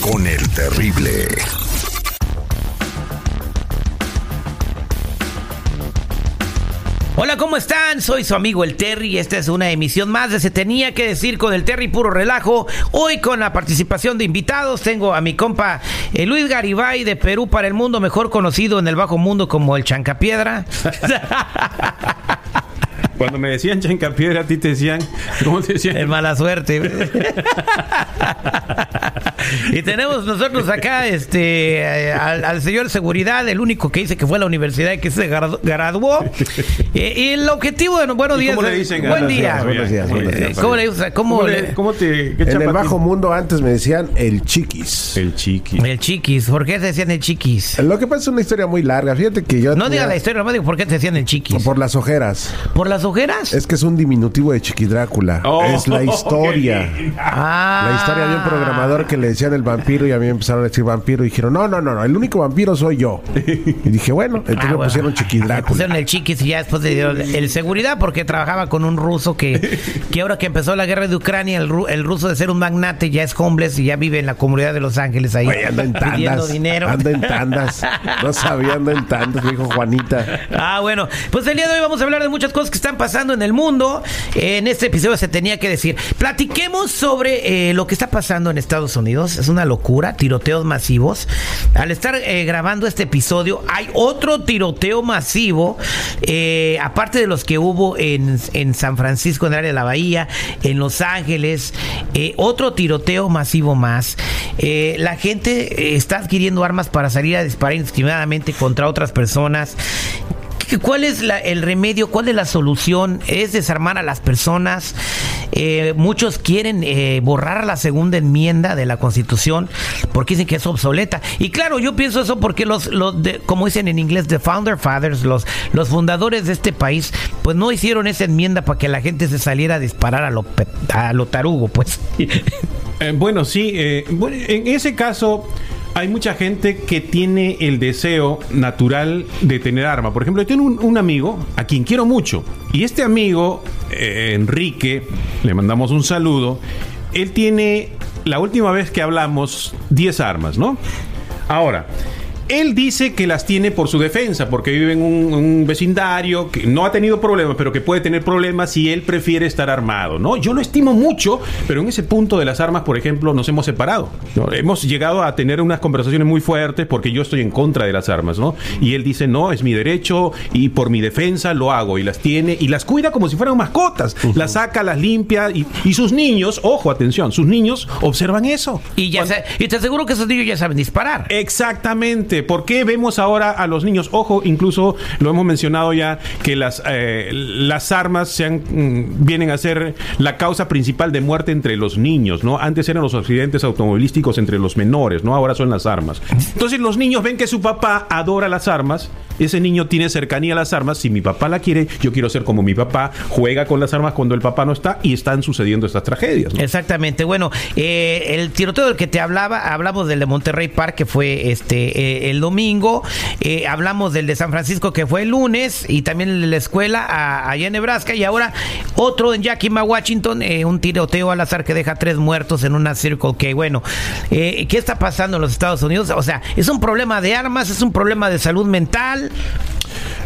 Con el terrible. Hola, ¿cómo están? Soy su amigo el Terry y esta es una emisión más de Se Tenía que Decir con el Terry Puro Relajo. Hoy con la participación de invitados tengo a mi compa eh, Luis Garibay de Perú para el Mundo, mejor conocido en el bajo mundo como el Chancapiedra. Cuando me decían chancapiedra, a ti te decían, ¿cómo te decían? El mala suerte. y tenemos nosotros acá este eh, al, al señor seguridad, el único que dice que fue a la universidad y que se gradu- graduó. Eh, y el objetivo de buenos ¿Y días. cómo le dicen? Buen día. buenos días, buenos Eh, días. ¿Cómo le gusta? ¿Cómo, ¿Cómo, le- cómo te qué En el bajo mundo antes me decían el chiquis. El chiqui. El chiquis. ¿Por qué te decían el chiquis? Lo que pasa es una historia muy larga. Fíjate que yo. No tenía- diga la historia, nomás digo por qué te decían el chiquis. Por las ojeras. ¿Por las ojeras? Es que es un diminutivo de Chiqui Drácula. Oh, es la historia. Ah. La historia había un programador que le decían el vampiro y a mí me empezaron a decir vampiro y dijeron, no, no, no, no, el único vampiro soy yo. Y dije, bueno, entonces Ah, me bueno. pusieron Chiqui Le Drácula. Pusieron el chiquis y ya después le dieron el seguridad porque trabajaba con un ruso que, que ahora que empezó la guerra de Ucrania, el, ru- el ruso de ser un magnate ya es homeless y ya vive en la comunidad de Los Ángeles ahí Güey, anda en tandas. dinero. Anda en tandas. No sabía, anda en tandas, dijo Juanita. Ah, bueno, pues el día de hoy vamos a hablar de muchas cosas que están pasando en el mundo. En este episodio se tenía que decir. Platiquemos sobre eh, lo que está pasando en Estados Unidos. Es una locura, tiroteos masivos. Al estar eh, grabando este episodio, hay otro tiroteo masivo, eh, aparte de los que hubo en, en San Francisco, en el área de la Bahía, en Los Ángeles, otro tiroteo masivo más. La gente está adquiriendo armas para salir a disparar indiscriminadamente contra otras personas. ¿Qué- ¿Cuál es la- el remedio? ¿Cuál es la solución? ¿Es desarmar a las personas? Eh, muchos quieren eh, borrar la segunda enmienda de la Constitución porque dicen que es obsoleta. Y claro, yo pienso eso porque los, los como dicen en inglés, the founder fathers, los, los fundadores de este país, pues no hicieron esa enmienda para que la gente se saliera a disparar a lo, a lo tarugo, pues. Eh, bueno, sí. eh, en ese caso, hay mucha gente que tiene el deseo natural de tener arma. Por ejemplo, yo tengo un, amigo a quien quiero mucho. Y este amigo, eh, Enrique, le mandamos un saludo. Él tiene, la última vez que hablamos, 10 armas, ¿no? Ahora. Él dice que las tiene por su defensa, porque vive en un, un vecindario que no ha tenido problemas, pero que puede tener problemas si él prefiere estar armado, ¿no? Yo lo estimo mucho, pero en ese punto de las armas, por ejemplo, nos hemos separado. ¿no? Hemos llegado a tener unas conversaciones muy fuertes porque yo estoy en contra de las armas, ¿no? Y él dice, no, es mi derecho y por mi defensa lo hago y las tiene y las cuida como si fueran mascotas. Las saca, las limpia y, y sus niños, ojo, atención, sus niños observan eso. Y, ya sa- y te aseguro que esos niños ya saben disparar. Exactamente. ¿Por qué vemos ahora a los niños? Ojo, incluso lo hemos mencionado ya, que las, eh, las armas mm, vienen a ser la causa principal de muerte entre los niños, ¿no? Antes eran los accidentes automovilísticos entre los menores, ¿no? Ahora son las armas. Entonces los niños ven que su papá adora las armas, ese niño tiene cercanía a las armas, si mi papá la quiere, yo quiero ser como mi papá, juega con las armas cuando el papá no está y están sucediendo estas tragedias. Exactamente. Bueno, eh, el tiroteo del que te hablaba, hablamos del de Monterrey Park, que fue este eh, el domingo. Eh, hablamos del de San Francisco, que fue el lunes. Y también de la escuela allá en Nebraska. Y ahora otro en Yakima, Washington. eh, un tiroteo al azar que deja tres muertos en una Circle K. Bueno, eh, ¿qué está pasando en los Estados Unidos? O sea, es un problema de armas, es un problema de salud mental.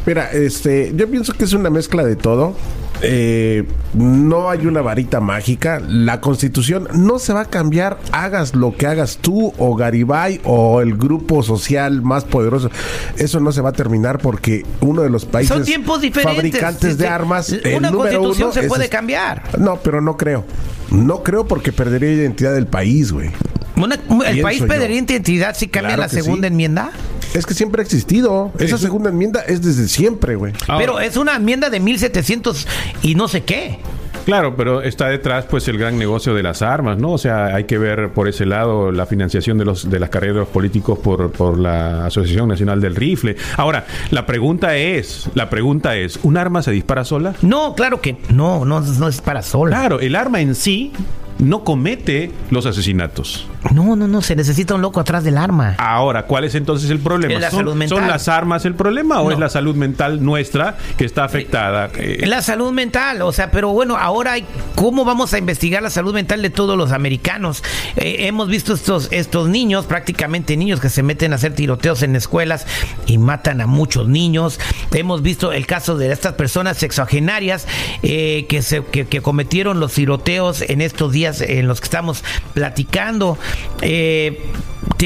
Mira, este, yo pienso que es una mezcla de todo. Eh, no hay una varita mágica. La constitución no se va a cambiar, hagas lo que hagas tú o Garibay o el grupo social más poderoso. Eso no se va a terminar porque uno de los países Son tiempos diferentes. fabricantes de armas. el Una número constitución uno se es- puede cambiar. No, pero no creo. No creo porque perdería identidad del país, güey. Una- el país perdería identidad si cambia Claro la segunda sí. enmienda. Es que siempre ha existido. Esa segunda enmienda es desde siempre, güey. Pero es una enmienda de 1700 y no sé qué. Claro, pero está detrás pues el gran negocio de las armas, ¿no? O sea, hay que ver por ese lado la financiación de los de las carreras de los políticos por, por la Asociación Nacional del Rifle. Ahora, la pregunta es, la pregunta es, ¿un arma se dispara sola? No, claro que no, no, no es para sola. Claro, el arma en sí no comete los asesinatos. No, no, no, se necesita un loco atrás del arma. Ahora, ¿cuál es entonces el problema? La ¿Son, salud mental. ¿Son las armas el problema o No. es la salud mental nuestra que está afectada? Eh, La salud mental, o sea, pero bueno, ahora ¿cómo vamos a investigar la salud mental de todos los americanos? Eh, hemos visto estos, estos niños, prácticamente niños que se meten a hacer tiroteos en escuelas y matan a muchos niños. Hemos visto el caso de estas personas sexogenarias eh, que, se, que, que cometieron los tiroteos en estos días en los que estamos platicando. Eh,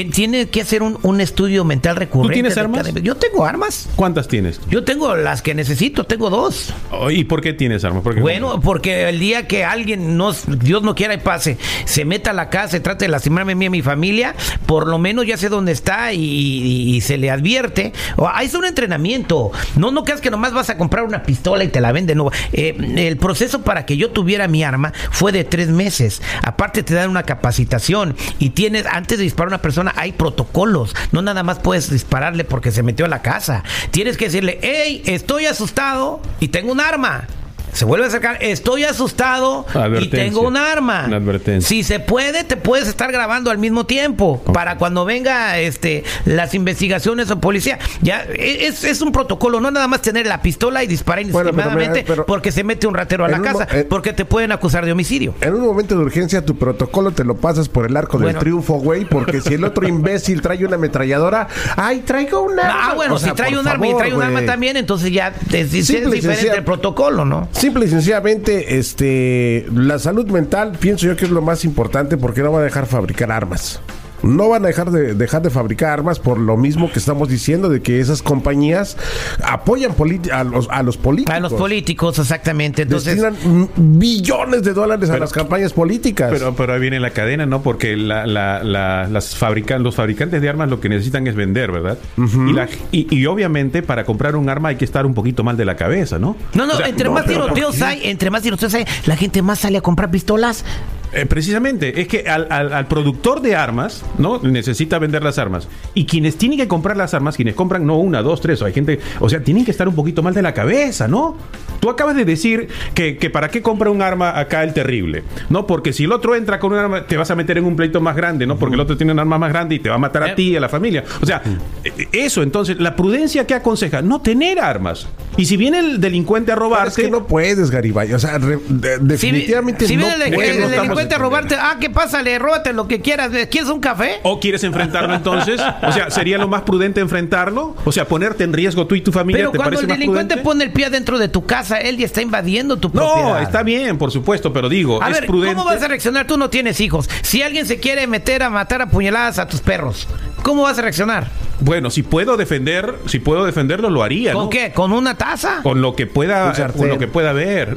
tiene que hacer un, un estudio mental recurrente. tienes de armas? cada- Yo tengo armas. ¿Cuántas tienes? Yo tengo las que necesito, tengo dos. Oh, ¿Y por qué tienes armas? Bueno, porque el día que alguien, no, Dios no quiera y pase, se meta a la casa y trate de lastimarme a mí y a mi familia, por lo menos ya sé dónde está y, y- y se le advierte. O, ah, es un entrenamiento. No, no creas que nomás vas a comprar una pistola y te la venden. No. Eh, el proceso para que yo tuviera mi arma fue de tres meses. Aparte te dan una capacitación y tienes, antes de disparar a una persona, hay protocolos. No nada más puedes dispararle porque se metió a la casa. Tienes que decirle, hey, estoy asustado y tengo un arma. Se vuelve a acercar, estoy asustado y tengo un arma. Una advertencia. Si se puede, te puedes estar grabando al mismo tiempo. Para cuando venga este las investigaciones o policía. Ya e, es, es un protocolo, no nada más tener la pistola y disparar Bueno, pero indiscriminadamente pero- porque se mete un ratero a la casa, eh, porque te pueden acusar de homicidio. En un momento de urgencia, tu protocolo te lo pasas por el arco Bueno. del triunfo, güey, porque si el otro imbécil trae una ametralladora, ¡ay, traigo un arma! Ah, bueno, O sea, si trae un arma y trae un arma también, entonces ya es, es diferente el protocolo, ¿no? Simple y sencillamente, este, la salud mental, pienso yo que es lo más importante porque no va a dejar fabricar armas. No van a dejar de dejar de fabricar armas por lo mismo que estamos diciendo de que esas compañías apoyan a los a los políticos. A los políticos, exactamente. Entonces, Destinan billones de dólares a las campañas políticas. Pero, pero ahí viene la cadena, ¿no? Porque la, la- la- las fabrican, los fabricantes de armas lo que necesitan es vender, ¿verdad? y, la- y- y obviamente para comprar un arma hay que estar un poquito mal de la cabeza, ¿no? no, no, O sea, entre no, más pero ¿por tiroteos hay, entre más tiroteos hay, la gente más sale a comprar pistolas. Eh, precisamente, es que al, al- al productor de armas, ¿no? Necesita vender las armas. Y quienes tienen que comprar las armas, quienes compran, no una, dos, tres, o hay gente, o sea, tienen que estar un poquito mal de la cabeza, ¿no? Tú acabas de decir que, que para qué compra un arma acá el terrible, ¿no? Porque si el otro entra con un arma, te vas a meter en un pleito más grande, ¿no? Porque el otro tiene un arma más grande y te va a matar Eh. a ti y a la familia. O sea, eh, eso, entonces, la prudencia que aconseja, no tener armas. Y si viene el delincuente a Pero robarte... es que no puedes, Garibay. O sea, re- de- definitivamente si no viene el, puedes. delincuente a robarte, ah, ¿qué pasa? Le róbate lo que quieras. ¿Quieres un café? ¿O quieres enfrentarlo entonces? O sea, ¿sería lo más prudente enfrentarlo? O sea, ponerte en riesgo tú y tu familia, Pero ¿te cuando parece el delincuente pone el pie adentro de tu casa, él ya está invadiendo tu propiedad. No, está bien, por supuesto, pero digo, A es ver, prudente. ¿cómo vas a reaccionar? Tú no tienes hijos. Si alguien se quiere meter a matar a puñaladas a tus perros, ¿cómo vas a reaccionar? Bueno, si puedo defender, si puedo defenderlo, lo haría, ¿Con ¿no? qué? ¿Con una taza? Con lo que pueda, con lo que pueda haber.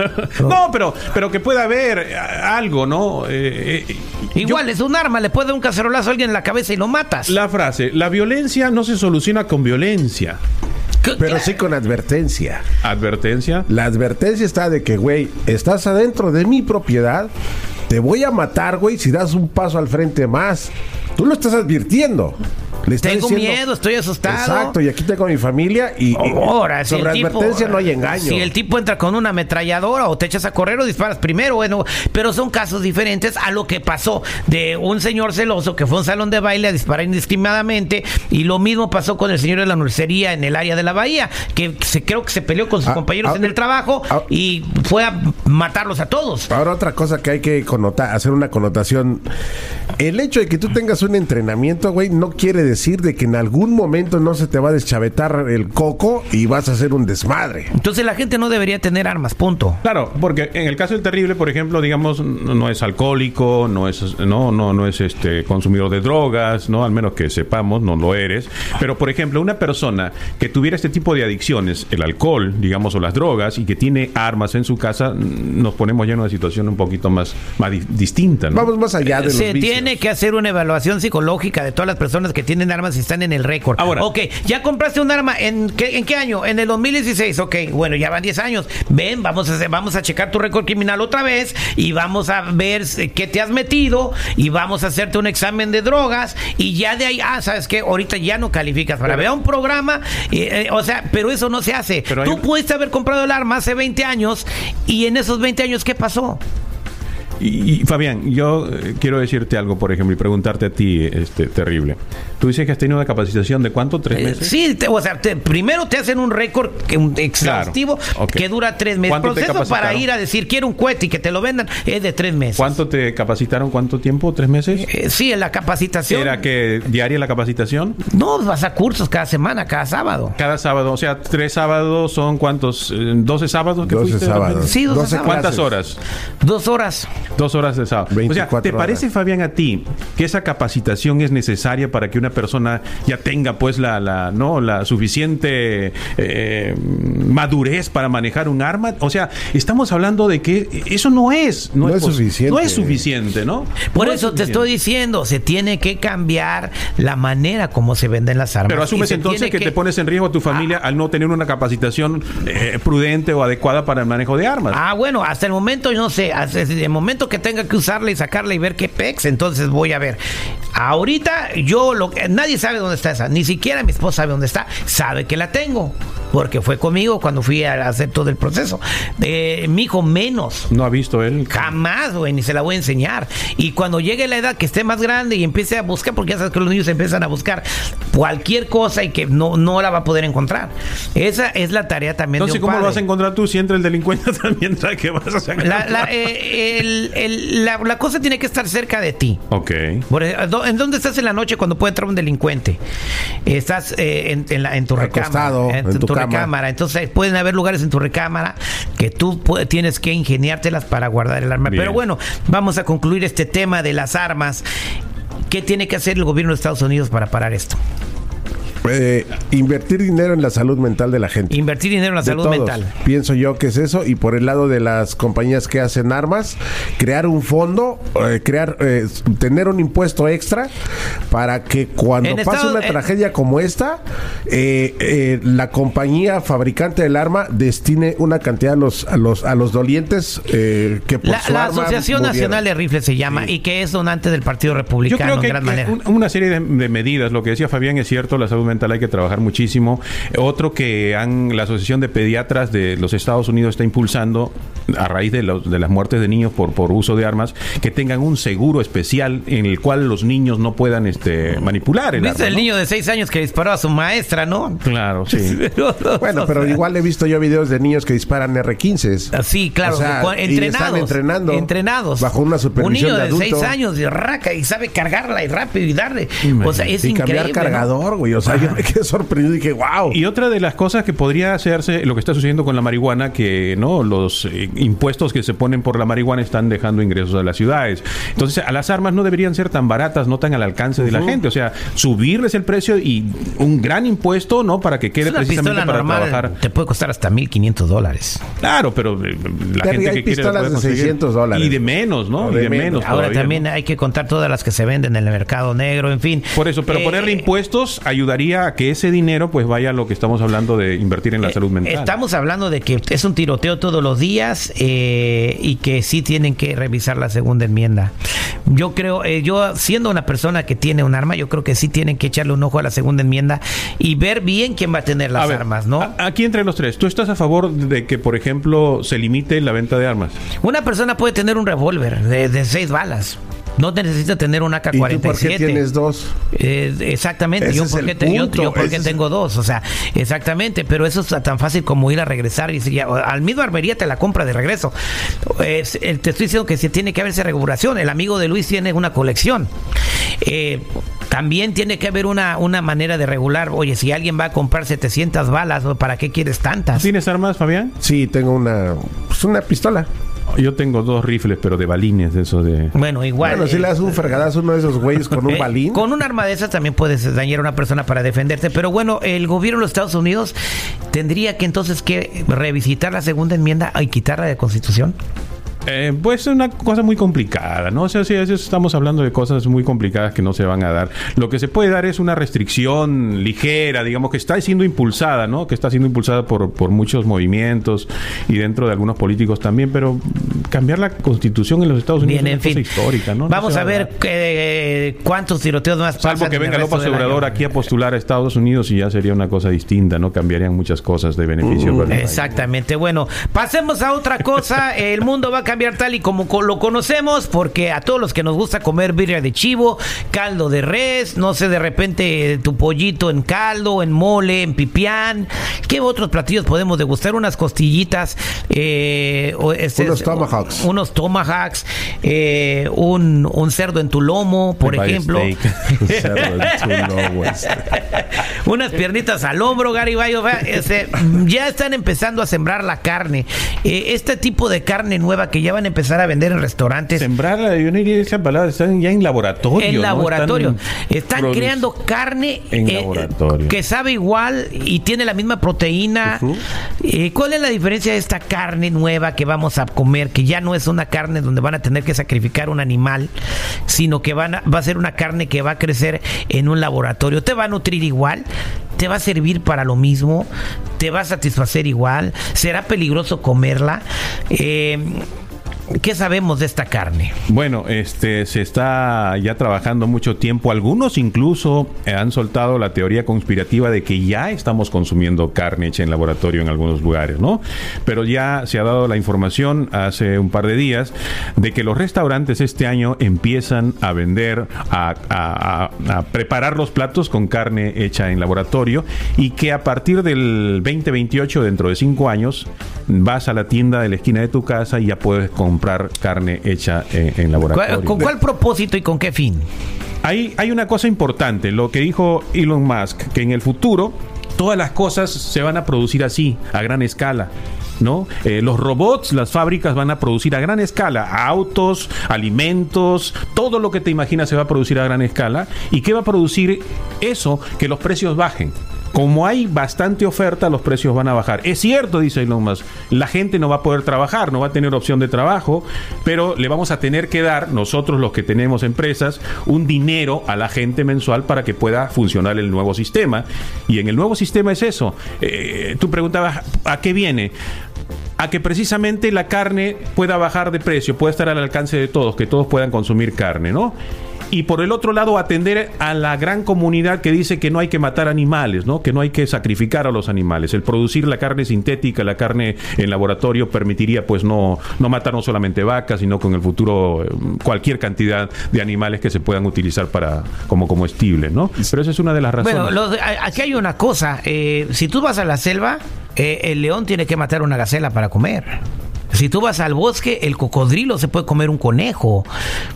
no, pero, pero que pueda haber eh, algo, ¿no? Eh, eh, Igual, es un arma, le puede dar un cacerolazo a alguien en la cabeza y lo matas. la frase, la violencia no se soluciona con violencia. ¿Qué- Pero sí con advertencia. Advertencia. La advertencia está de que, güey, estás adentro de mi propiedad, te voy a matar, güey, si das un paso al frente más. Tú lo estás advirtiendo. Le Tengo diciendo- miedo, estoy asustado. Exacto, y aquí tengo a mi familia y, y Ahora, si sobre el tipo- advertencia no hay engaño. Si el tipo entra con una ametralladora o te echas a correr o disparas primero, bueno, pero son casos diferentes a lo que pasó de un señor celoso que fue a un salón de baile a disparar indiscriminadamente y lo mismo pasó con el señor de la nursería en el área de la bahía, que se creo que se peleó con sus Ah, compañeros ah, en el trabajo ah. y fue a matarlos a todos. Ahora otra cosa que hay que connotar, hacer una connotación. El hecho de que tú tengas un entrenamiento, güey, no quiere decir de que en algún momento no se te va a deschavetar el coco y vas a hacer un desmadre. Entonces la gente no debería tener armas, punto. Claro, porque en el caso del terrible, por ejemplo, digamos, no es alcohólico, no es, no, no, no es este consumidor de drogas, no, al menos que sepamos, no lo eres. Pero, por ejemplo, una persona que tuviera este tipo de adicciones, el alcohol, digamos, o las drogas, y que tiene armas en su casa, nos ponemos ya en una situación un poquito más, más di- distinta, ¿no? Vamos más allá de los Se vicios. tiene que hacer una evaluación psicológica de todas las personas que tienen armas y están en el récord. Ahora. ok, ya compraste un arma en qué, en qué año? En el 2016. Ok, bueno, ya van 10 años. Ven, vamos a vamos a checar tu récord criminal otra vez y vamos a ver qué te has metido y vamos a hacerte un examen de drogas y ya de ahí, ah, sabes que ahorita ya no calificas para ver un programa, eh, eh, o sea, pero eso no se hace. Pero Tú un- pudiste haber comprado el arma hace 20 años y en esos 20 años, ¿qué pasó? Y, y, Fabián, yo eh, quiero decirte algo, por ejemplo, y preguntarte a ti, este, terrible. Tú dices que has tenido una capacitación de cuánto, tres Eh, meses. Sí, te- o sea, te- primero te hacen un récord exhaustivo Claro, que dura tres meses. El ¿Cuánto te proceso para ir a decir quiero un cohete y que te lo vendan es de tres meses. ¿Cuánto te capacitaron? ¿Cuánto tiempo? ¿Tres meses? Eh, sí, en la capacitación. ¿Era que diaria la capacitación? No, vas a cursos cada semana, cada sábado. Cada sábado, o sea, tres sábados son cuántos, Eh, 12 sábados que 12 fuiste? sábados. Sí, 12 sábados. ¿Cuántas horas? Dos horas. Dos horas de sábado. o sea, 24 ¿te parece. Fabián, a ti que esa capacitación es necesaria para que una persona ya tenga pues la, la no la suficiente eh, madurez para manejar un arma? O sea, estamos hablando de que eso no es No es suficiente. No es suficiente, ¿no? Por No es eso te estoy diciendo, se tiene que cambiar la manera como se venden las armas. Pero asumes entonces que, te pones en riesgo a tu familia al no tener una capacitación eh, prudente o adecuada para el manejo de armas. Ah, bueno, hasta el momento yo no sé, hasta el momento que tenga que usarla y sacarla y ver qué pex, entonces voy a ver. Ahorita yo lo que nadie sabe dónde está esa, ni siquiera mi esposa sabe dónde está, sabe que la tengo, porque fue conmigo cuando fui a hacer todo el proceso. Eh, mi hijo menos. No ha visto él. Jamás, güey, ni se la voy a enseñar. Y cuando llegue la edad que esté más grande y empiece a buscar, porque ya sabes que los niños empiezan a buscar cualquier cosa y que no, no la va a poder encontrar. Esa es la tarea también Entonces, de un ¿cómo lo vas a encontrar tú si entra el delincuente también que vas a? La, la, eh, el- el- la- la cosa tiene que estar cerca de ti. Ok. ¿dó- ¿En dónde estás en la noche cuando puede entrar un delincuente? Estás eh, en, en la- en tu Acostado, recámara. en tu recámara. Entonces pueden haber lugares en tu recámara que tú tienes que ingeniártelas para guardar el arma. Bien. Pero bueno, vamos a concluir este tema de las armas. ¿Qué tiene que hacer el gobierno de Estados Unidos para parar esto? Eh, invertir dinero en la salud mental de la gente. Invertir dinero en la De salud todos. mental. Pienso yo que es eso. Y por el lado de las compañías que hacen armas, crear un fondo, eh, crear, eh, tener un impuesto extra para que cuando En pase Estados- una eh, tragedia como esta, eh, eh, la compañía fabricante del arma destine una cantidad a los a los a los dolientes eh, que por La, su la arma Asociación murieron. Nacional de Rifles se llama y que es donante del Partido Yo Republicano creo que, en gran que manera. un- una serie de, de medidas, lo que decía Fabián es cierto, la salud mental hay que trabajar muchísimo. Otro que han, la Asociación de Pediatras de los Estados Unidos está impulsando, a raíz de, los- de las muertes de niños por, por uso de armas, que tengan un seguro especial en el cual los niños no puedan este, manipular el ¿Viste arma. el ¿no? niño de seis años que disparó a su maestra, no? Claro, sí. Bueno, pero igual he visto yo videos de niños que disparan R15. Sí, claro, O sea, con- y entrenados. están entrenando entrenados. bajo una supervisión Un niño de de, adulto. años y raca y sabe cargarla y rápido y darle. O sea, es y increíble. cambiar cargador, güey. O sea, yo me quedé sorprendido y dije, wow. Y otra de las cosas que podría hacerse, lo que está sucediendo con la marihuana, que no los eh, impuestos que se ponen por la marihuana están dejando ingresos a las ciudades. Entonces, a las armas no deberían ser tan baratas, no tan al alcance de la gente. O sea, subirles el precio y un gran impuesto, ¿no? Para que quede precisamente pistola para normal trabajar. te puede costar hasta 1.500 dólares. Claro, pero eh, la gente hay que quiere la pistolas puede de conseguir. 600 dólares. Y de menos, ¿no? O y de de menos. menos. Ahora todavía, también ¿no? hay que contar todas las que se venden en el mercado negro, en fin. Por eso, pero Eh, ponerle impuestos ayudaría a que ese dinero pues vaya a lo que estamos hablando de invertir en la Eh, salud mental. Estamos hablando de que es un tiroteo todos los días eh, y que sí tienen que revisar la segunda enmienda. Yo creo, eh, yo siendo una persona que tiene un arma, yo creo que sí tienen que echarle un ojo a la segunda enmienda y ver bien quién va a tener las A ver, armas, ¿no? a- Aquí entre los tres, ¿tú estás a favor de que, por ejemplo, se limite la venta de armas? Una persona puede tener un revólver de, de seis balas. No necesita tener un ¿Y tú por qué AK-47. tienes dos? Eh, exactamente, Ese yo es porque, el te- yo, yo porque ese es- tengo dos, o sea, exactamente, pero eso es tan fácil como ir a regresar y decir, ya, al mismo barbería te la compra de regreso. Es- eh, te estoy diciendo que se tiene que haber esa regulación, el amigo de Luis tiene una colección. Eh, también tiene que haber una, una manera de regular, oye, si alguien va a comprar 700 balas, ¿para qué quieres tantas? ¿Tienes armas, Fabián? Sí, tengo una, pues una pistola. Yo tengo dos rifles, pero de balines, de eso de... Bueno, igual. bueno, si eh, le das un fregadazo a uno de esos güeyes con un Eh, balín. Con un arma de esas también puedes dañar a una persona para defenderte. Pero bueno, el gobierno de los Estados Unidos tendría que entonces que revisitar la segunda enmienda y quitarla de la Constitución. Eh, pues es una cosa muy complicada, ¿no? O sea, sí, a veces estamos hablando de cosas muy complicadas que no se van a dar. Lo que se puede dar es una restricción ligera, digamos, que está siendo impulsada, ¿no? Que está siendo impulsada por, por muchos movimientos y dentro de algunos políticos también, pero cambiar la constitución en los Estados Unidos Bien, es en una fin. cosa histórica, ¿no? Vamos a ver eh, cuántos tiroteos más Salvo que en venga López. Obrador aquí a postular a Estados Unidos y ya sería una cosa distinta, ¿no? Cambiarían muchas cosas de beneficio para el país. Exactamente. Bueno, pasemos a otra cosa. El mundo va a cambiar tal y como co- lo conocemos, porque a todos los que nos gusta comer birria de chivo, caldo de res, no sé, de repente tu pollito en caldo, en mole, en pipián, ¿qué otros platillos podemos degustar? Unas costillitas, eh, o este- Unos tomahawks. unos tomahawks, eh, un, un cerdo en tu lomo, por ejemplo. Unas piernitas al hombro, Garibay. o sea, este, ya están empezando a sembrar la carne. Eh, este tipo de carne nueva que ya van a empezar a vender en restaurantes. Sembrarla, yo no diría esa palabra, están ya en laboratorio. En ¿no? laboratorio. Están, creando carne En eh, laboratorio. que sabe igual y tiene la misma proteína. Eh, ¿Cuál es la diferencia de esta carne nueva que vamos a comer? Que ya no es una carne donde van a tener que sacrificar un animal, sino que van a- va a ser una carne que va a crecer en un laboratorio. Te va a nutrir igual, te va a servir para lo mismo, te va a satisfacer igual, será peligroso comerla. Eh, ¿Qué sabemos de esta carne? Bueno, este se está ya trabajando mucho tiempo. Algunos incluso eh, han soltado la teoría conspirativa de que ya estamos consumiendo carne hecha en laboratorio en algunos lugares, ¿no? Pero ya se ha dado la información hace un par de días de que los restaurantes este año empiezan a vender, a, a- preparar los platos con carne hecha en laboratorio y que a partir del 2028, dentro de cinco años, vas a la tienda de la esquina de tu casa y ya puedes comprar carne hecha en, en laboratorio. ¿Cuál- ¿Con cuál propósito y con qué fin? Hay, hay una cosa importante, lo que dijo Elon Musk, que en el futuro todas las cosas se van a producir así, a gran escala. ¿No? Eh, los robots, las fábricas van a producir a gran escala autos, alimentos, todo lo que te imaginas se va a producir a gran escala. ¿Y qué va a producir eso? Que los precios bajen. Como hay bastante oferta, los precios van a bajar. Es cierto, dice Elon Musk, la gente no va a poder trabajar, no va a tener opción de trabajo, pero le vamos a tener que dar, nosotros los que tenemos empresas, un dinero a la gente mensual para que pueda funcionar el nuevo sistema. Y en el nuevo sistema es eso. Eh, tú preguntabas, ¿a qué viene? a que precisamente la carne pueda bajar de precio, pueda estar al alcance de todos, que todos puedan consumir carne, ¿no? Y por el otro lado, atender a la gran comunidad que dice que no hay que matar animales, ¿no? Que no hay que sacrificar a los animales. El producir la carne sintética, la carne en laboratorio, permitiría pues no, no matar no solamente vacas, sino con el futuro eh, cualquier cantidad de animales que se puedan utilizar para como comestibles, ¿no? Pero esa es una de las razones. Bueno, aquí hay una cosa. eh, si tú vas a la selva, eh, el león tiene que matar una gacela para comer. Si tú vas al bosque, el cocodrilo se puede comer un conejo.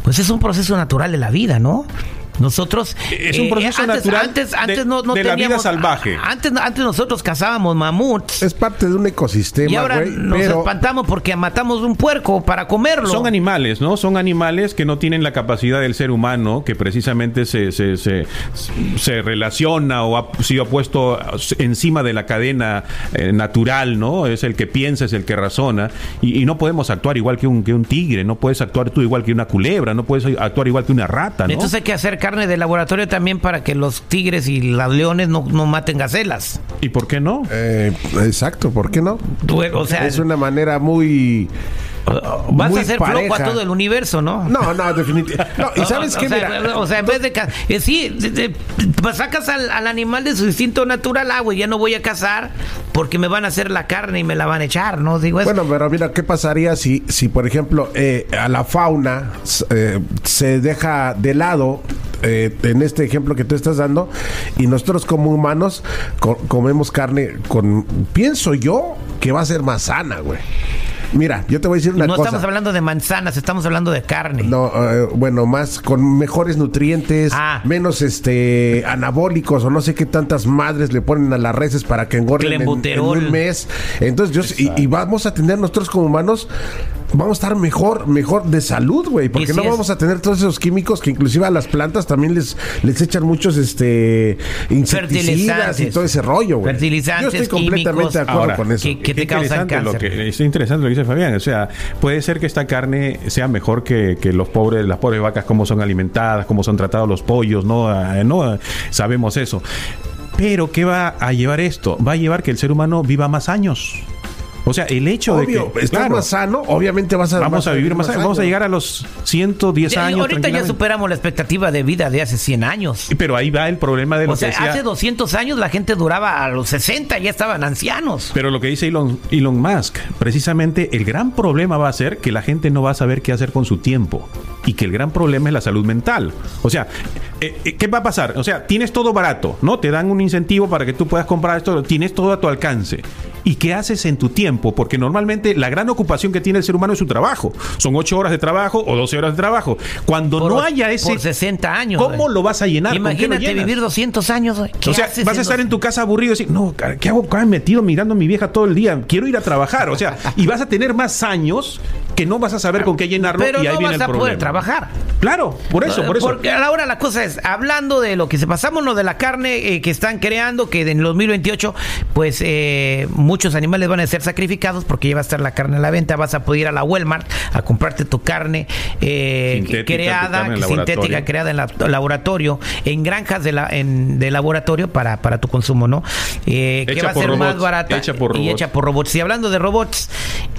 Pues es un proceso natural de la vida, ¿no? Nosotros Es un eh, proceso antes, natural antes, de- antes no, no de la vida teníamos- salvaje. Antes, antes nosotros cazábamos mamuts Es parte de un ecosistema, y ahora nos Pero espantamos porque matamos un puerco para comerlo. Son animales, ¿no? Son animales que no tienen la capacidad del ser humano, que precisamente se, se, se, se relaciona o ha sido puesto encima de la cadena eh, natural, ¿no? Es el que piensa, es el que razona. Y, y no podemos actuar igual que un, que un tigre, no puedes actuar tú igual que una culebra, no puedes actuar igual que una rata, ¿no? Entonces hay que hacer carne de laboratorio también para que los tigres y los leones no, no maten gacelas. ¿Y por qué no? eh, exacto, ¿por qué no? O sea, es una manera muy vas a hacer flojo a todo el universo, ¿no? No, no, definitivamente. No, y sabes qué, o sea, mira, o sea, en vez de eh, sí, de- de- pues sacas al, al animal de su instinto natural, ah, güey, ya no voy a cazar porque me van a hacer la carne y me la van a echar, ¿no? Digo, es, Bueno, pero mira, ¿qué pasaría si, si por ejemplo, eh, a la fauna eh, se deja de lado, eh, en este ejemplo que tú estás dando, y nosotros como humanos co- comemos carne con, pienso yo, que va a ser más sana, güey. Mira, yo te voy a decir una no cosa. estamos hablando de manzanas, estamos hablando de carne. No, eh, bueno, más con mejores nutrientes, Ah. menos este anabólicos o no sé qué tantas madres le ponen a las reses para que engorden en, un mes. Entonces, yo, y, y vamos a tener nosotros como humanos vamos a estar mejor, mejor de salud, güey, porque no es- vamos a tener todos esos químicos que inclusive a las plantas también les, les echan muchos este insecticidas y todo ese rollo, güey. Fertilizantes, Yo estoy completamente químicos. de acuerdo Ahora, con eso. que- que te causan interesante lo cáncer. que- es interesante lo que dice Fabián. O sea, puede ser que esta carne sea mejor que, que los pobres, las pobres vacas, cómo son alimentadas, cómo son tratados los pollos, ¿no? Ah, no ah, sabemos eso. Pero, ¿qué va a llevar esto? Va a llevar que el ser humano viva más años. O sea, el hecho Obvio, de que. estás claro, más sano, obviamente vas a Vamos a vivir más años. Vamos a llegar a los 110 Eh, años. ahorita ya superamos la expectativa de vida de hace 100 años. Pero ahí va el problema de lo O sea, que decía. hace 200 años la gente duraba a los 60, ya estaban ancianos. Pero lo que dice Elon, Elon Musk, precisamente el gran problema va a ser que la gente no va a saber qué hacer con su tiempo. Y que el gran problema es la salud mental. O sea, eh, eh, ¿qué va a pasar? O sea, tienes todo barato, ¿no? Te dan un incentivo para que tú puedas comprar esto, tienes todo a tu alcance. ¿Y qué haces en tu tiempo? Porque normalmente la gran ocupación que tiene el ser humano es su trabajo. Son 8 horas de trabajo o 12 horas de trabajo. Cuando Por no haya ese... Por 60 años. ¿Cómo lo vas a llenar? ¿Con qué lo Imagínate vivir 200 años. güey. ¿Qué O sea, vas a estar en tu casa aburrido y decir, no, ¿qué hago acá metido mirando a mi vieja todo el día? Quiero ir a trabajar. O sea, y vas a tener más años que no vas a saber con qué llenarlo Pero y ahí no viene vas el a problema. poder trabajar. Claro, por eso, por eso. Porque ahora la cosa es, hablando de lo que se pasamos, lo de la carne eh, que están creando, que en el 2028, pues eh, muchos animales van a ser sacrificados porque ya va a estar la carne a la venta, vas a poder ir a la Walmart a comprarte tu carne eh, Sintética, tu creada, carne sintética, creada en la- laboratorio, en granjas de, la, en, de laboratorio para, para tu consumo, ¿no? Eh, que va a ser más barata hecha por y hecha por robots. Y hablando de robots,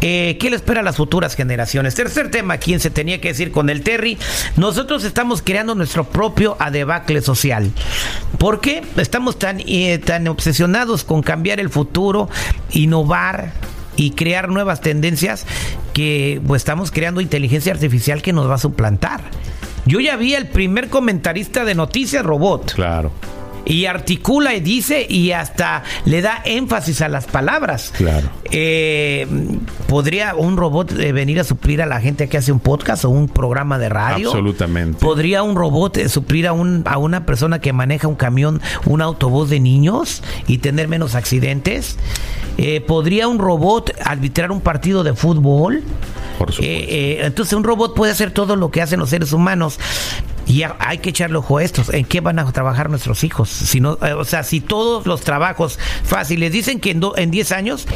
eh, ¿qué le espera a las futuras generaciones? Tercer tema, ¿quién se tenía que decir con el Terry? Nosotros estamos creando nuestro propio adebacle social. ¿Por qué estamos tan, eh, tan obsesionados con cambiar el futuro, innovar? Y crear nuevas tendencias que pues, estamos creando inteligencia artificial que nos va a suplantar. Yo ya vi el primer comentarista de noticias robot Claro. Y articula y dice y hasta le da énfasis a las palabras. Claro. Eh, ¿Podría un robot eh, venir a suplir a la gente que hace un podcast o un programa de radio? Absolutamente. ¿Podría un robot eh, suplir a, un, a una persona que maneja un camión, un autobús de niños y tener menos accidentes? Eh, ¿Podría un robot arbitrar un partido de fútbol? Por supuesto. Entonces un robot puede hacer todo lo que hacen los seres humanos. Y hay que echarle ojo a estos. ¿En qué van a trabajar nuestros hijos? Si no, eh, o sea, si todos los trabajos fáciles dicen que en, do- en 10 años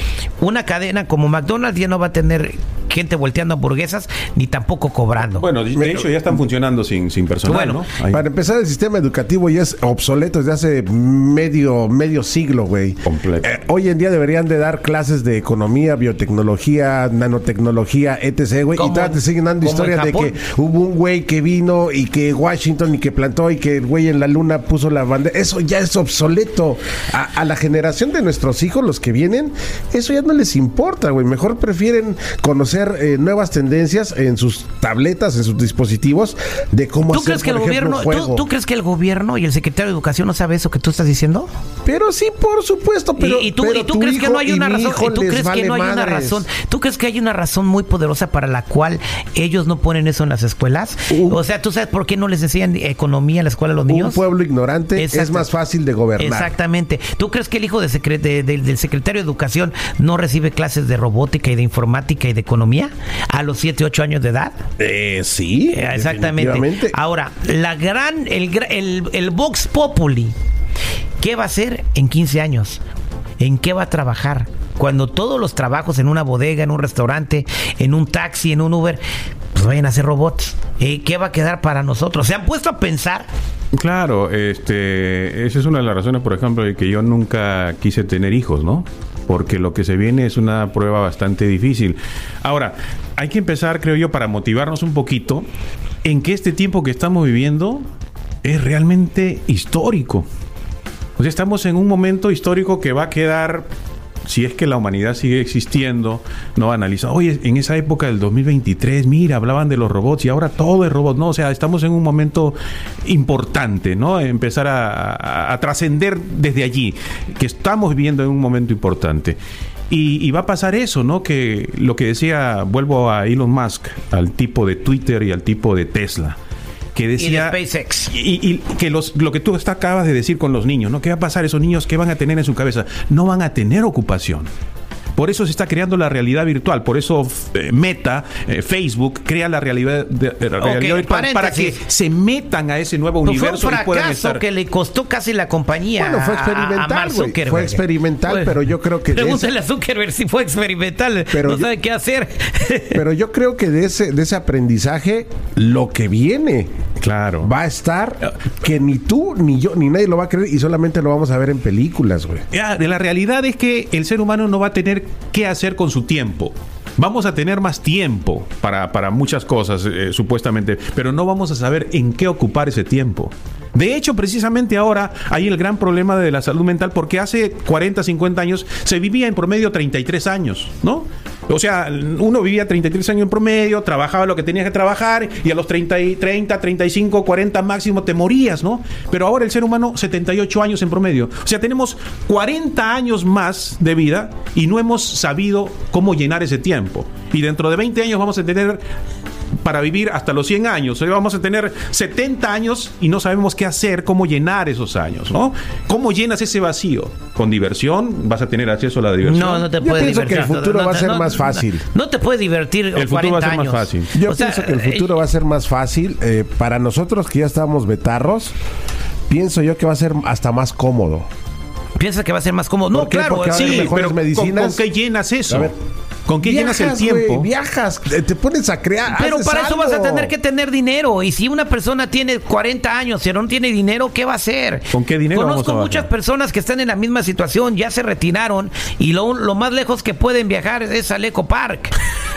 una cadena como McDonald's ya no va a tener gente volteando hamburguesas ni tampoco cobrando. Bueno, de hecho ya están funcionando sin, sin personal, Bueno, Para empezar, el sistema educativo ya es obsoleto desde hace medio, medio siglo, güey. Completo. Eh, hoy en día deberían de dar clases de economía, biotecnología, nanotecnología, etc., güey. Y todavía te siguen dando historias de que hubo un güey que vino y que Washington y que plantó y que el güey en la luna puso la bandera. Eso ya es obsoleto. A, a la generación de nuestros hijos, los que vienen, eso ya no les importa, güey. Mejor prefieren conocer eh, nuevas tendencias en sus tabletas, en sus dispositivos, de cómo ¿Tú hacer, crees que el ejemplo, gobierno, un ¿tú, crees que el gobierno y el secretario de Educación no sabe eso que tú estás diciendo? Pero sí, por supuesto, pero y, y tú, pero y tú tu crees que no hay una razón, tú crees que no hay una razón, tú crees que hay una razón muy poderosa para la cual ellos no ponen eso en las escuelas. Uh. o sea, ¿tú sabes por qué no les enseñan economía en la escuela a los Un niños? pueblo ignorante es más fácil de gobernar. Exactamente. ¿Tú crees que el hijo de secre- de- de- del secretario de Educación no recibe clases de robótica y de informática y de economía a los 7, 8 años de edad? Eh, sí, Exactamente. Ahora, la gran, el, el, el Vox Populi, ¿qué va a hacer en 15 años? ¿En qué va a trabajar? Cuando todos los trabajos en una bodega, en un restaurante, en un taxi, en un Uber, pues vayan a ser robots. Eh, ¿Qué va a quedar para nosotros? ¿Se han puesto a pensar? Claro, este, esa es una de las razones, por ejemplo, de que yo nunca quise tener hijos, ¿no? Porque lo que se viene es una prueba bastante difícil. Ahora, hay que empezar, creo yo, para motivarnos un poquito, en que este tiempo que estamos viviendo es realmente histórico. O sea, estamos en un momento histórico que va a quedar, si es que la humanidad sigue existiendo, no analiza, oye, en esa época del 2023, mira, hablaban de los robots y ahora todo es robot, no, o sea, estamos en un momento importante, ¿no? Empezar a, trascender desde allí, que estamos viviendo en un momento importante. Y, y va a pasar eso, ¿no? Que lo que decía, vuelvo a Elon Musk, al tipo de Twitter y al tipo de Tesla, que Y de decía... SpaceX. Y, y que los, lo que tú acabas de decir con los niños, ¿no? ¿Qué va a pasar esos niños? ¿Qué van a tener en su cabeza? No van a tener ocupación. Por eso se está creando la realidad virtual. Por eso eh, Meta, eh, Facebook, crea la realidad, de- de- la realidad virtual para que se metan a ese nuevo fue un universo y puedan fracaso estar. que le costó casi la compañía. Bueno, fue a- a experimental, Mark güey. Zuckerberg. Fue experimental, pero yo creo que Pregúntale a Zuckerberg si fue experimental. Pero no yo- sabe qué hacer. Pero yo creo que de ese, de ese aprendizaje, lo que viene Claro. va a estar que ni tú, ni yo, ni nadie lo va a creer y solamente lo vamos a ver en películas, güey. Ya, de la realidad es que el ser humano no va a tener qué hacer con su tiempo. Vamos a tener más tiempo para, para muchas cosas, eh, supuestamente, pero no vamos a saber en qué ocupar ese tiempo. De hecho, precisamente ahora hay el gran problema de la salud mental porque hace 40, 50 años se vivía en promedio 33 años, ¿no? O sea, uno vivía 33 años en promedio, trabajaba lo que tenías que trabajar y a los 30, y 30, 35, 40 máximo te morías, ¿no? Pero ahora el ser humano 78 años en promedio. O sea, tenemos 40 años más de vida y no hemos sabido cómo llenar ese tiempo. Y dentro de 20 años vamos a tener para vivir hasta los 100 años. Sea, vamos a tener 70 años y no sabemos qué hacer, cómo llenar esos años, ¿no? ¿Cómo llenas ese vacío? ¿Con diversión? ¿Vas a tener acceso a la diversión? No, no te Yo puedes pienso que divertir. el futuro No, va a ser no, más fácil. No, te puedes divertir. El futuro 40 va a ser más fácil. Yo O sea, pienso que el eh, futuro va a ser más fácil. eh, para nosotros que ya estábamos betarros, pienso yo que va a ser hasta más cómodo. Piensa que va a ser más cómodo. No, claro. Sí, pero ¿con- medicinas. ¿con, qué llenas eso? A ver, ¿Con qué llenas el Viajas, tiempo? viajas, eh, te pones a crear. Pero haces para eso vas a tener que tener dinero. Y si una persona tiene 40 años y no tiene dinero, ¿qué va a hacer? ¿Con qué dinero vamos Conozco a bajar? muchas personas que están en la misma situación, ya se retiraron y lo, lo más lejos que pueden viajar es al Eco Park.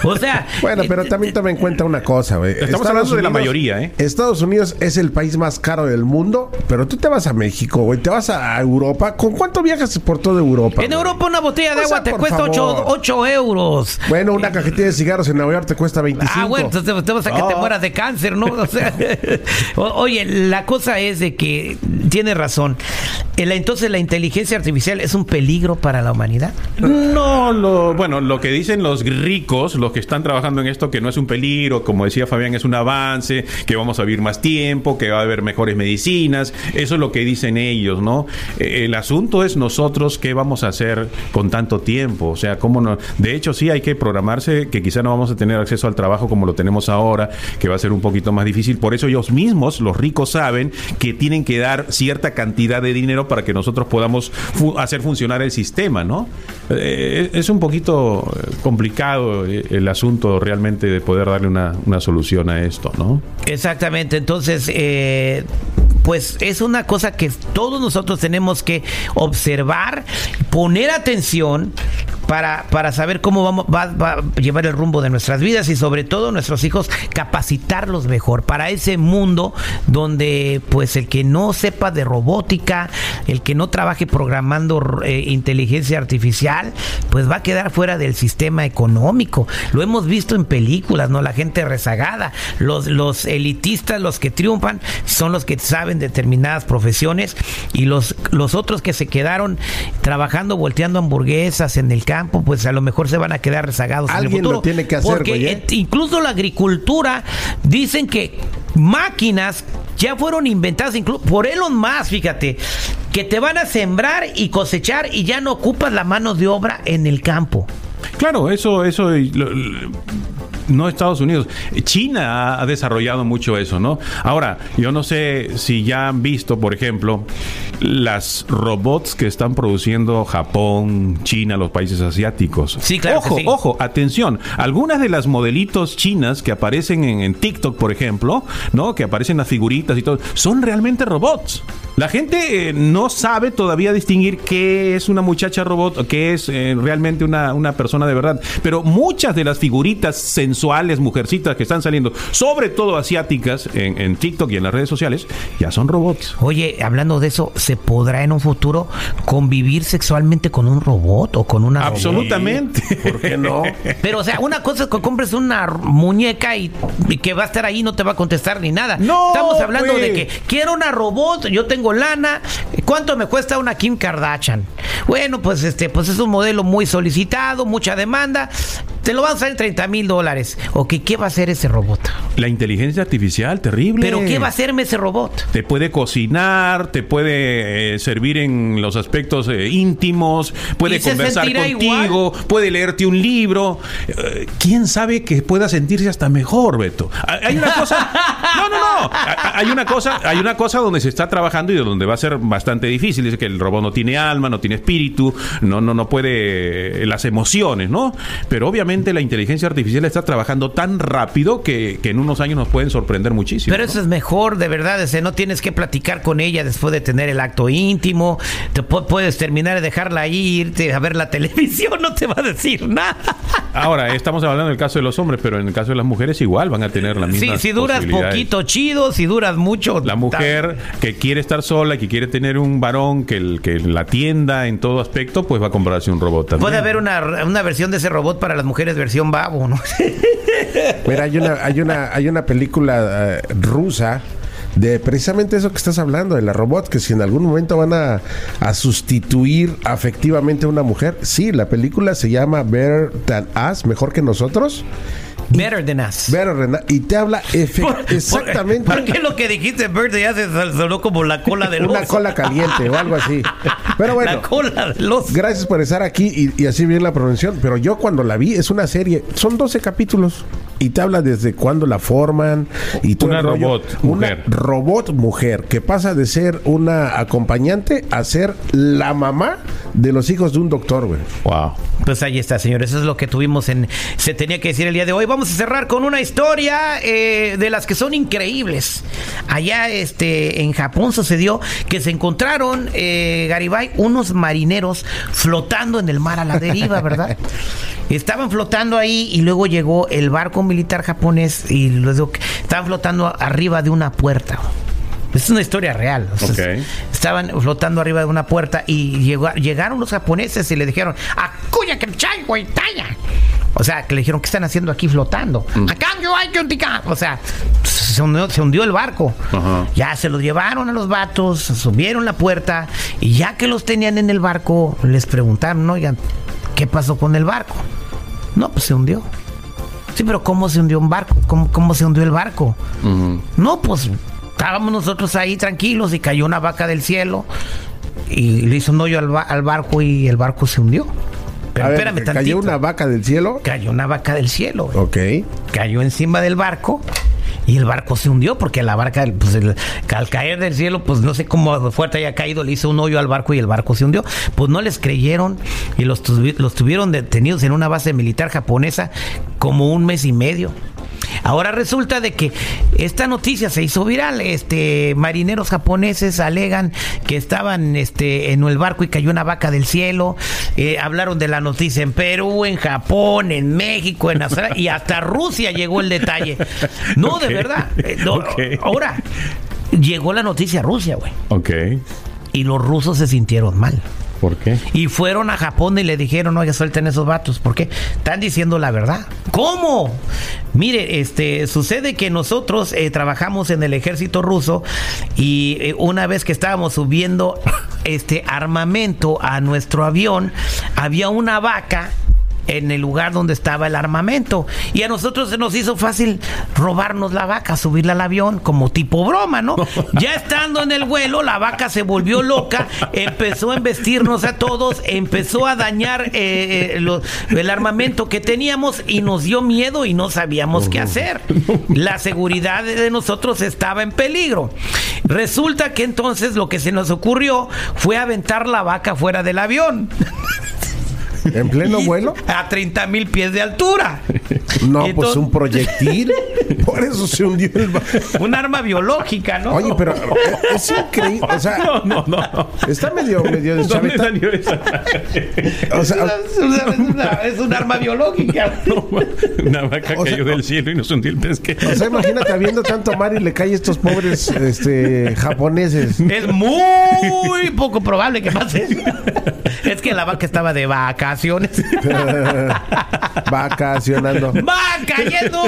O sea. Bueno, pero eh, también toma en cuenta una cosa, güey. Estamos hablando de la mayoría, ¿eh? Estados Unidos es el país más caro del mundo, pero tú te vas a México, güey, te vas a Europa. ¿Con cuánto viajas por toda Europa? En? Europa una botella de O sea, agua te cuesta 8, favor. euros. Bueno, una cajetilla de cigarros en Nueva York te cuesta 25. Ah, bueno, entonces te, te vas a que te Ah. mueras de cáncer, ¿no? O sea, o- oye, la cosa es de que tiene razón. El- Entonces, la inteligencia artificial es un peligro para la humanidad. No, lo, bueno, lo que dicen los ricos, los que están trabajando en esto, que no es un peligro, como decía Fabián, es un avance, que vamos a vivir más tiempo, que va a haber mejores medicinas, eso es lo que dicen ellos, ¿no? Eh, El asunto es nosotros qué vamos a hacer con tanto tiempo, o sea, cómo no... De hecho, sí hay que programarse que quizá no vamos a tener acceso al trabajo como lo tenemos ahora, que va a ser un poquito más difícil, por eso ellos mismos, los ricos, saben que tienen que dar cierta cantidad de dinero para que nosotros podamos hacer funcionar el sistema, ¿no? Eh, es un poquito eh, complicado eh, el asunto realmente de poder darle una, una solución a esto, ¿no? Exactamente, entonces, pues es una cosa que todos nosotros tenemos que observar, poner atención para, para saber cómo vamos, va, a llevar el rumbo de nuestras vidas y sobre todo nuestros hijos capacitarlos mejor para ese mundo donde pues el que no sepa de robótica, el que no trabaje programando eh, inteligencia artificial, pues va a quedar fuera del sistema económico. Lo hemos visto en películas, ¿no? La gente rezagada, los, los elitistas, los que triunfan, son los que saben determinadas profesiones y los, los otros que se quedaron trabajando, volteando hamburguesas en el campo, pues a lo mejor se van a quedar rezagados en el Alguien lo futuro. tiene que hacer, Porque güey, ¿eh? incluso la agricultura, dicen que máquinas ya fueron inventadas incluso por Elon Musk, fíjate, que te van a sembrar y cosechar y ya no ocupas la mano de obra en el campo. Claro, eso, eso lo- lo- no Estados Unidos. China ha, desarrollado mucho eso, ¿no? Ahora, yo no sé si ya han visto, por ejemplo, las robots que están produciendo Japón, China, los países asiáticos. Sí, claro que Ojo, sí. ojo, atención. Algunas de las modelitos chinas que aparecen en, en TikTok, por ejemplo, ¿no? Que aparecen las figuritas y todo, son realmente robots. La gente eh, no sabe todavía distinguir qué es una muchacha robot o qué es eh, realmente una, una persona de verdad. Pero muchas de las figuritas sensuales, mujercitas que están saliendo, sobre todo asiáticas, en, en TikTok y en las redes sociales, ya son robots. Oye, hablando de eso, ¿se podrá en un futuro convivir sexualmente con un robot o con una robot? Absolutamente. ¿Por qué no? Pero, o sea, una cosa es que compres una muñeca y, y que va a estar ahí y no te va a contestar ni nada. No, Estamos hablando pues. de que quiero una robot, yo tengo lana, ¿Cuánto me cuesta una Kim Kardashian? Bueno, pues este, pues es un modelo muy solicitado, mucha demanda. Te lo van a salir 30 mil dólares. Ok, ¿qué va a hacer ese robot? La inteligencia artificial, terrible. ¿Pero qué va a hacerme ese robot? Te puede cocinar, te puede eh, servir en los aspectos eh, íntimos, puede ¿Y se conversar contigo, puede leerte un libro. Eh, ¿Quién sabe que pueda sentirse hasta mejor, Beto? Hay hay una cosa. No, no, no. Ha- Hay una cosa, hay una cosa donde se está trabajando y donde va a ser bastante difícil. Dice que el robot no tiene alma, no tiene espíritu, no, no, no puede eh, las emociones, ¿no? Pero obviamente la inteligencia artificial está trabajando tan rápido que, que en unos años nos pueden sorprender muchísimo. Pero ¿no? eso es mejor, de verdad. no tienes que platicar con ella después de tener el acto íntimo. Te pu- puedes terminar de dejarla ahí, irte a ver la televisión, no te va a decir nada. Ahora, estamos hablando del caso de los hombres, pero en el caso de las mujeres igual van a tener la misma. Sí, si duras poquito, chido. Si duras mucho. La mujer que quiere estar sola, que quiere tener un varón que, el- que la atienda en todo aspecto, pues va a comprarse un robot también. Puede haber una, una versión de ese robot para las mujeres, versión babo, ¿no? Mira, hay una, hay una, hay una película eh, rusa de precisamente eso que estás hablando, de la robot, que si en algún momento van a, a sustituir afectivamente a una mujer. Sí, la película se llama Better Than Us, mejor que nosotros. Better than us. Better than Us, y te habla efe- Por- exactamente ¿Por qué lo que dijiste, Bird, ya se sonó como la cola del una oso? cola caliente o algo así. Pero bueno. La cola del oso. Gracias por estar aquí y, y así bien la pronunciación. Pero yo cuando la vi, es una serie, son 12 capítulos. Y te habla desde cuándo la forman y todo Una el rollo. robot mujer. Una robot mujer que pasa de ser una acompañante a ser la mamá de los hijos de un doctor, güey. Wow. Pues ahí está, señores. Eso es lo que tuvimos en. Se tenía que decir el día de hoy. Vamos a cerrar con una historia eh, de las que son increíbles. Allá este, en Japón sucedió que se encontraron, eh, Garibay, unos marineros flotando en el mar a la deriva, ¿verdad? Estaban flotando ahí y luego llegó el barco militar japonés y luego estaban flotando arriba de una puerta. Es una historia real. O sea, Ok. Estaban flotando arriba de una puerta y llegó- llegaron los japoneses y le dijeron, ¡Acuya que chai! O sea, que le dijeron, ¿qué están haciendo aquí flotando? Acá, yo hay que untica". O sea, se hundió, se hundió el barco. Ajá. Ya se los llevaron a los vatos, subieron la puerta y ya que los tenían en el barco, les preguntaron, oigan, ¿qué pasó con el barco? No, pues se hundió. Sí, pero ¿cómo se hundió un barco? ¿Cómo, cómo se hundió el barco? No, pues estábamos nosotros ahí tranquilos y cayó una vaca del cielo y le hizo un hoyo al, ba- al barco y el barco se hundió. Pero ver, espérame tantito. cayó una vaca del cielo. Cayó una vaca del cielo. güey. Ok. Cayó encima del barco y el barco se hundió porque la barca, pues el- al caer del cielo, pues no sé cómo fuerte haya caído, le hizo un hoyo al barco y el barco se hundió. Pues no les creyeron y los, los tuvieron detenidos en una base militar japonesa como un mes y medio. Ahora resulta de que esta noticia se hizo viral. Este marineros japoneses alegan que estaban este en el barco y cayó una vaca del cielo. Eh, hablaron de la noticia en Perú, en Japón, en México, en Australia y hasta Rusia llegó el detalle. No, de verdad. Eh, no. Ahora llegó la noticia a Rusia, güey. Ok. Y los rusos se sintieron mal. ¿Por qué? Y fueron a Japón y le dijeron, oye, suelten esos vatos. ¿Por qué? Están diciendo la verdad. ¿Cómo? Mire, este, sucede que nosotros eh, trabajamos en el ejército ruso y eh, una vez que estábamos subiendo este armamento a nuestro avión, había una vaca en el lugar donde estaba el armamento. Y a nosotros se nos hizo fácil robarnos la vaca, subirla al avión, como tipo broma, ¿no? Ya estando en el vuelo, la vaca se volvió loca, empezó a embestirnos a todos, empezó a dañar eh, eh, lo- el armamento que teníamos y nos dio miedo y no sabíamos qué hacer. La seguridad de nosotros estaba en peligro. Resulta que entonces lo que se nos ocurrió fue aventar la vaca fuera del avión. ¿En pleno vuelo? A 30 mil pies de altura. No, pues un proyectil. Por eso se hundió el Un arma biológica, ¿no? Oye, pero es increíble. O sea, No, no, no. está medio, medio ¿Dónde salió esa? O sea, Es, una- es una- es un arma biológica. Una vaca O sea, cayó del cielo y nos hundió el pesquero. o sea, imagínate habiendo tanto mar y le cae a estos pobres este, japoneses. Es muy poco probable que pase. Es que la vaca estaba de vacaciones. Vacacionando. ¡Va cayendo!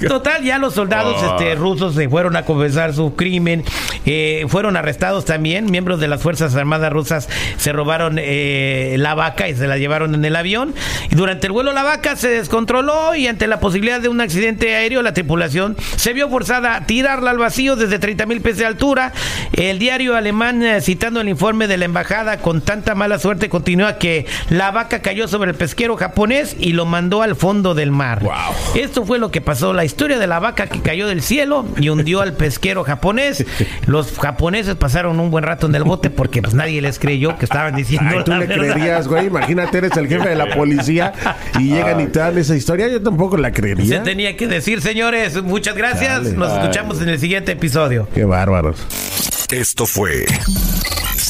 Total, ya los soldados Ah. este, rusos se fueron a confesar su crimen eh, fueron arrestados también. Miembros de las Fuerzas Armadas rusas se robaron eh, la vaca y se la llevaron en el avión. Y durante el vuelo la vaca se descontroló y ante la posibilidad de un accidente aéreo, la tripulación se vio forzada a tirarla al vacío desde 30 mil pies de altura. El diario alemán, eh, citando el informe de la embajada, con tanta mala suerte, continúa que la vaca cayó sobre el pesquero japonés y lo mandó al fondo del mar. Esto fue lo que pasó, la historia de la vaca que cayó del cielo y hundió al pesquero japonés. Los japoneses pasaron un buen rato en el bote porque pues nadie les creyó que estaban diciendo Ay, tú la le verdad. creerías, güey. Imagínate, eres el jefe de la policía y llegan y te dan esa historia. Yo tampoco la Se creería. tenía que decir, señores. Muchas gracias. Dale. Nos escuchamos en el siguiente episodio. Qué bárbaros. Esto fue